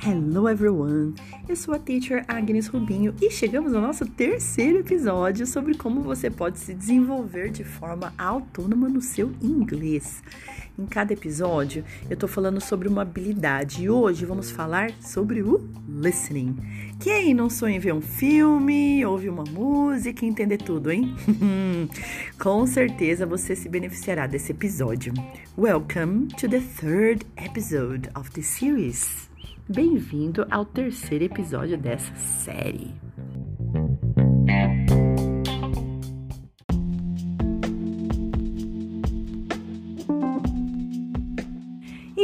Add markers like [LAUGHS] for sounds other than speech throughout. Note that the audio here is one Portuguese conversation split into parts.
Hello everyone! Eu sou a teacher Agnes Rubinho e chegamos ao nosso terceiro episódio sobre como você pode se desenvolver de forma autônoma no seu inglês. Em cada episódio eu tô falando sobre uma habilidade e hoje vamos falar sobre o listening. Quem não sonha em ver um filme, ouvir uma música e entender tudo, hein? [LAUGHS] Com certeza você se beneficiará desse episódio. Welcome to the third episode of the series. Bem-vindo ao terceiro episódio dessa série.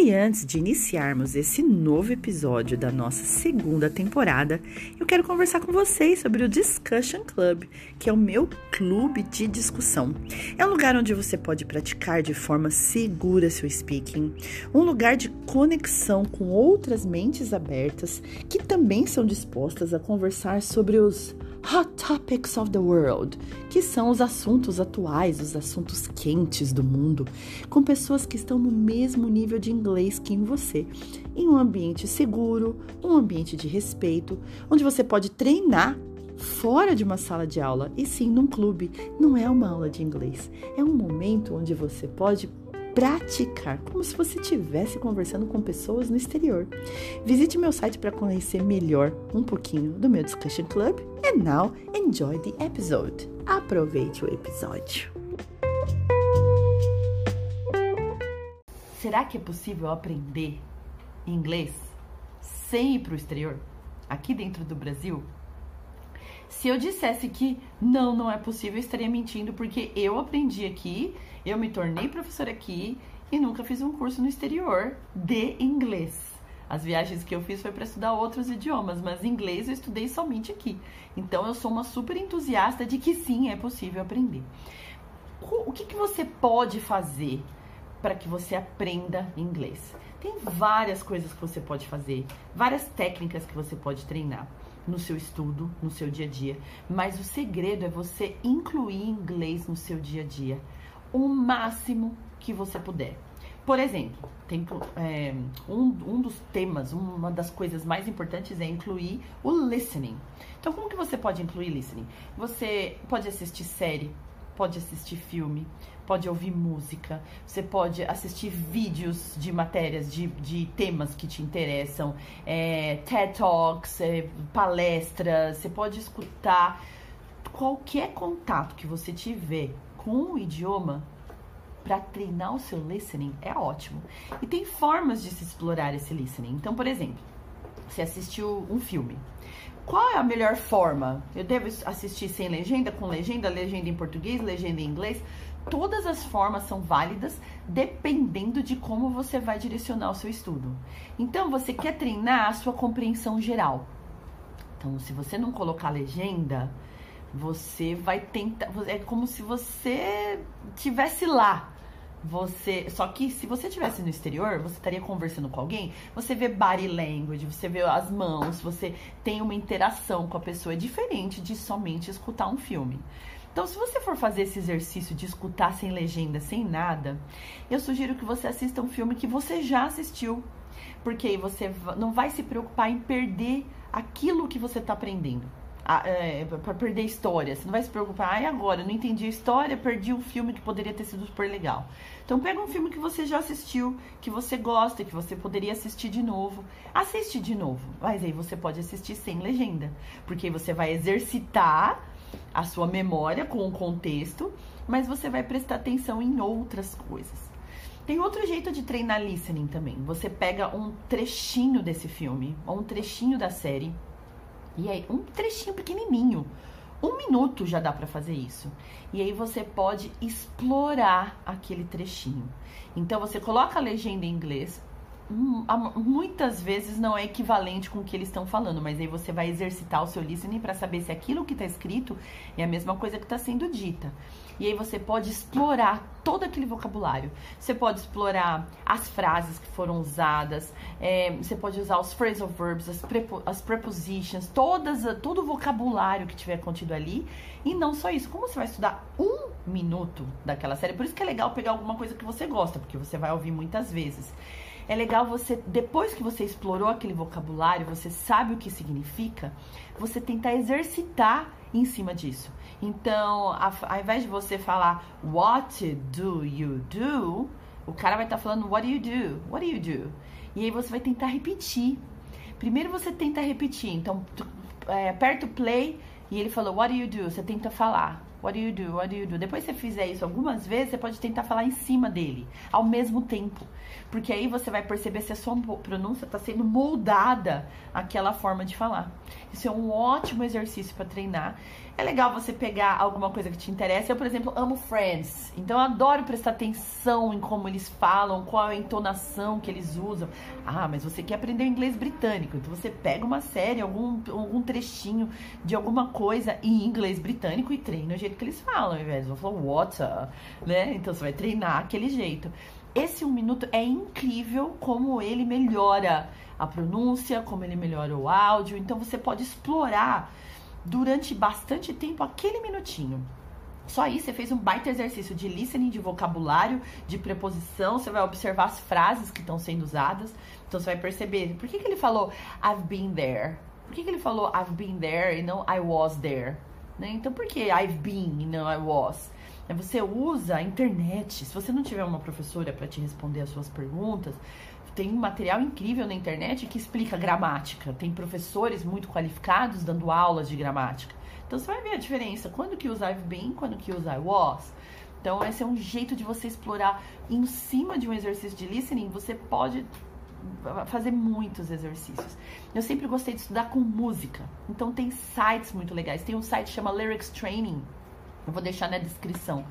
E antes de iniciarmos esse novo episódio da nossa segunda temporada, eu quero conversar com vocês sobre o Discussion Club, que é o meu clube de discussão. É um lugar onde você pode praticar de forma segura seu speaking, um lugar de conexão com outras mentes abertas que também são dispostas a conversar sobre os Hot Topics of the World, que são os assuntos atuais, os assuntos quentes do mundo, com pessoas que estão no mesmo nível de inglês que em você, em um ambiente seguro, um ambiente de respeito, onde você pode treinar fora de uma sala de aula e sim num clube. Não é uma aula de inglês, é um momento onde você pode praticar, como se você estivesse conversando com pessoas no exterior. Visite meu site para conhecer melhor um pouquinho do meu Discussion Club. And now, enjoy the episode. Aproveite o episódio. Será que é possível aprender inglês sem ir para o exterior? Aqui dentro do Brasil? Se eu dissesse que não, não é possível, eu estaria mentindo, porque eu aprendi aqui, eu me tornei professora aqui e nunca fiz um curso no exterior de inglês. As viagens que eu fiz foi para estudar outros idiomas, mas inglês eu estudei somente aqui. Então eu sou uma super entusiasta de que sim, é possível aprender. O que, que você pode fazer para que você aprenda inglês? Tem várias coisas que você pode fazer, várias técnicas que você pode treinar no seu estudo, no seu dia a dia. Mas o segredo é você incluir inglês no seu dia a dia o máximo que você puder. Por exemplo, tem, é, um, um dos temas, uma das coisas mais importantes é incluir o listening. Então, como que você pode incluir listening? Você pode assistir série, pode assistir filme, pode ouvir música, você pode assistir vídeos de matérias, de, de temas que te interessam, é, TED Talks, é, palestras, você pode escutar qualquer contato que você tiver com o idioma para treinar o seu listening é ótimo. E tem formas de se explorar esse listening. Então, por exemplo, você assistiu um filme. Qual é a melhor forma? Eu devo assistir sem legenda, com legenda, legenda em português, legenda em inglês? Todas as formas são válidas dependendo de como você vai direcionar o seu estudo. Então, você quer treinar a sua compreensão geral. Então, se você não colocar legenda, você vai tentar. É como se você tivesse lá você. Só que se você estivesse no exterior, você estaria conversando com alguém, você vê body language, você vê as mãos, você tem uma interação com a pessoa. É diferente de somente escutar um filme. Então, se você for fazer esse exercício de escutar sem legenda, sem nada, eu sugiro que você assista um filme que você já assistiu. Porque aí você não vai se preocupar em perder aquilo que você está aprendendo é, para perder história. Você não vai se preocupar, ai, agora, não entendi a história, perdi um filme que poderia ter sido super legal. Então pega um filme que você já assistiu, que você gosta, que você poderia assistir de novo. Assiste de novo. Mas aí você pode assistir sem legenda. Porque aí você vai exercitar a sua memória com o contexto, mas você vai prestar atenção em outras coisas. Tem outro jeito de treinar listening também. Você pega um trechinho desse filme, ou um trechinho da série, e aí, um trechinho pequenininho. Um minuto já dá para fazer isso. E aí você pode explorar aquele trechinho. Então você coloca a legenda em inglês, muitas vezes não é equivalente com o que eles estão falando, mas aí você vai exercitar o seu listening para saber se aquilo que está escrito é a mesma coisa que está sendo dita. E aí você pode explorar todo aquele vocabulário. Você pode explorar as frases que foram usadas, é, você pode usar os phrasal verbs, as, prepo, as prepositions, todas, todo o vocabulário que tiver contido ali. E não só isso, como você vai estudar um minuto daquela série, por isso que é legal pegar alguma coisa que você gosta, porque você vai ouvir muitas vezes. É legal você, depois que você explorou aquele vocabulário, você sabe o que significa, você tentar exercitar em cima disso. Então, ao invés de você falar What do you do? O cara vai estar tá falando What do you do? What do you do? E aí você vai tentar repetir. Primeiro você tenta repetir. Então, é, aperta o play e ele falou What do you do? Você tenta falar. What do you do? What do you do? Depois que você fizer isso algumas vezes, você pode tentar falar em cima dele, ao mesmo tempo. Porque aí você vai perceber se a sua pronúncia está sendo moldada àquela forma de falar. Isso é um ótimo exercício para treinar. É legal você pegar alguma coisa que te interessa. Eu, por exemplo, amo Friends. Então eu adoro prestar atenção em como eles falam, qual é a entonação que eles usam. Ah, mas você quer aprender inglês britânico. Então você pega uma série, algum, algum trechinho de alguma coisa em inglês britânico e treina o jeito que eles falam, invés de falar water, né? Então você vai treinar aquele jeito. Esse um minuto é incrível como ele melhora a pronúncia, como ele melhora o áudio. Então você pode explorar durante bastante tempo aquele minutinho. Só aí você fez um baita exercício de listening, de vocabulário, de preposição. Você vai observar as frases que estão sendo usadas. Então você vai perceber por que, que ele falou I've been there. Por que, que ele falou I've been there e não I was there? Né? Então por que I've been e não I was? É, você usa a internet. Se você não tiver uma professora para te responder as suas perguntas, tem um material incrível na internet que explica gramática. Tem professores muito qualificados dando aulas de gramática. Então você vai ver a diferença. Quando que usa I've been, quando que usa I was. Então esse é um jeito de você explorar em cima de um exercício de listening, você pode fazer muitos exercícios. Eu sempre gostei de estudar com música. Então tem sites muito legais. Tem um site que chama Lyrics Training. Eu vou deixar na descrição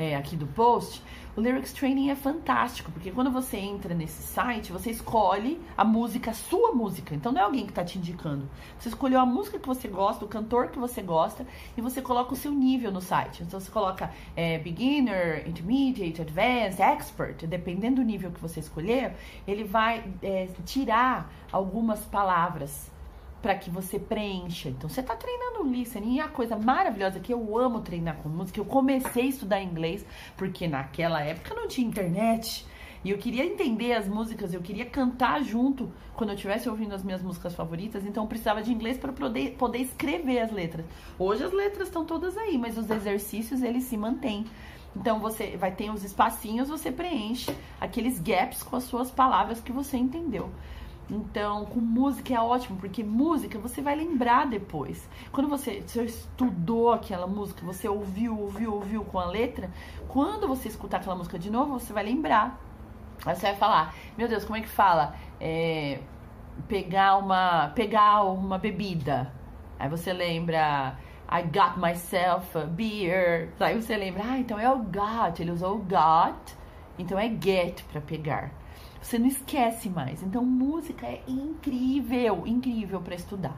é, aqui do post, o Lyrics Training é fantástico, porque quando você entra nesse site, você escolhe a música, a sua música. Então não é alguém que está te indicando. Você escolheu a música que você gosta, o cantor que você gosta, e você coloca o seu nível no site. Então você coloca é, beginner, intermediate, advanced, expert, dependendo do nível que você escolher, ele vai é, tirar algumas palavras para que você preencha. Então você está treinando listening. E a coisa maravilhosa é que eu amo treinar com música, eu comecei a estudar inglês porque naquela época não tinha internet. E eu queria entender as músicas, eu queria cantar junto quando eu estivesse ouvindo as minhas músicas favoritas, então eu precisava de inglês para poder, poder escrever as letras. Hoje as letras estão todas aí, mas os exercícios eles se mantêm. Então você vai ter os espacinhos, você preenche aqueles gaps com as suas palavras que você entendeu. Então, com música é ótimo, porque música você vai lembrar depois. Quando você, você estudou aquela música, você ouviu, ouviu, ouviu com a letra, quando você escutar aquela música de novo, você vai lembrar. Aí você vai falar, meu Deus, como é que fala? É, pegar uma pegar uma bebida. Aí você lembra I got myself a beer. Aí você lembra, ah, então é o got, ele usou o got, então é get para pegar. Você não esquece mais. Então, música é incrível, incrível para estudar.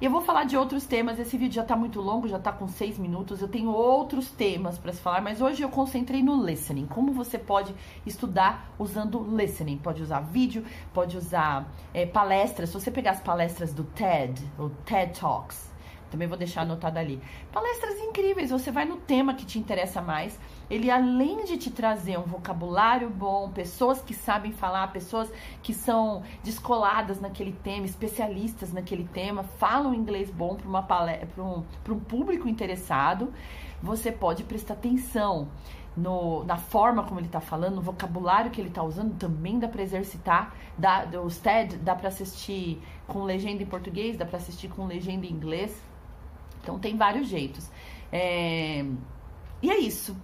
Eu vou falar de outros temas. Esse vídeo já tá muito longo, já tá com seis minutos. Eu tenho outros temas para se falar, mas hoje eu concentrei no listening. Como você pode estudar usando listening? Pode usar vídeo, pode usar é, palestras. Se você pegar as palestras do TED, o TED Talks, também vou deixar anotado ali. Palestras incríveis, você vai no tema que te interessa mais. Ele, além de te trazer um vocabulário bom, pessoas que sabem falar, pessoas que são descoladas naquele tema, especialistas naquele tema, falam inglês bom para um, um público interessado, você pode prestar atenção. No, na forma como ele está falando, no vocabulário que ele está usando, também dá para exercitar. Dá, os TED dá para assistir com legenda em português, dá para assistir com legenda em inglês. Então tem vários jeitos. É... E é isso.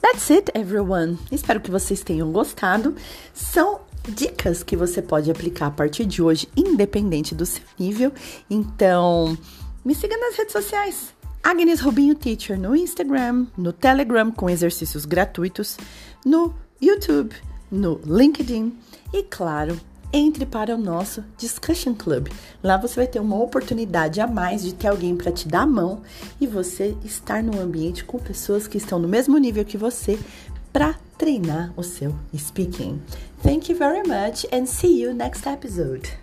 That's it, everyone. Espero que vocês tenham gostado. São dicas que você pode aplicar a partir de hoje, independente do seu nível. Então, me siga nas redes sociais Agnes Rubinho Teacher no Instagram, no Telegram com exercícios gratuitos, no YouTube, no LinkedIn e, claro, entre para o nosso Discussion Club. Lá você vai ter uma oportunidade a mais de ter alguém para te dar a mão e você estar num ambiente com pessoas que estão no mesmo nível que você para treinar o seu speaking. Thank you very much and see you next episode.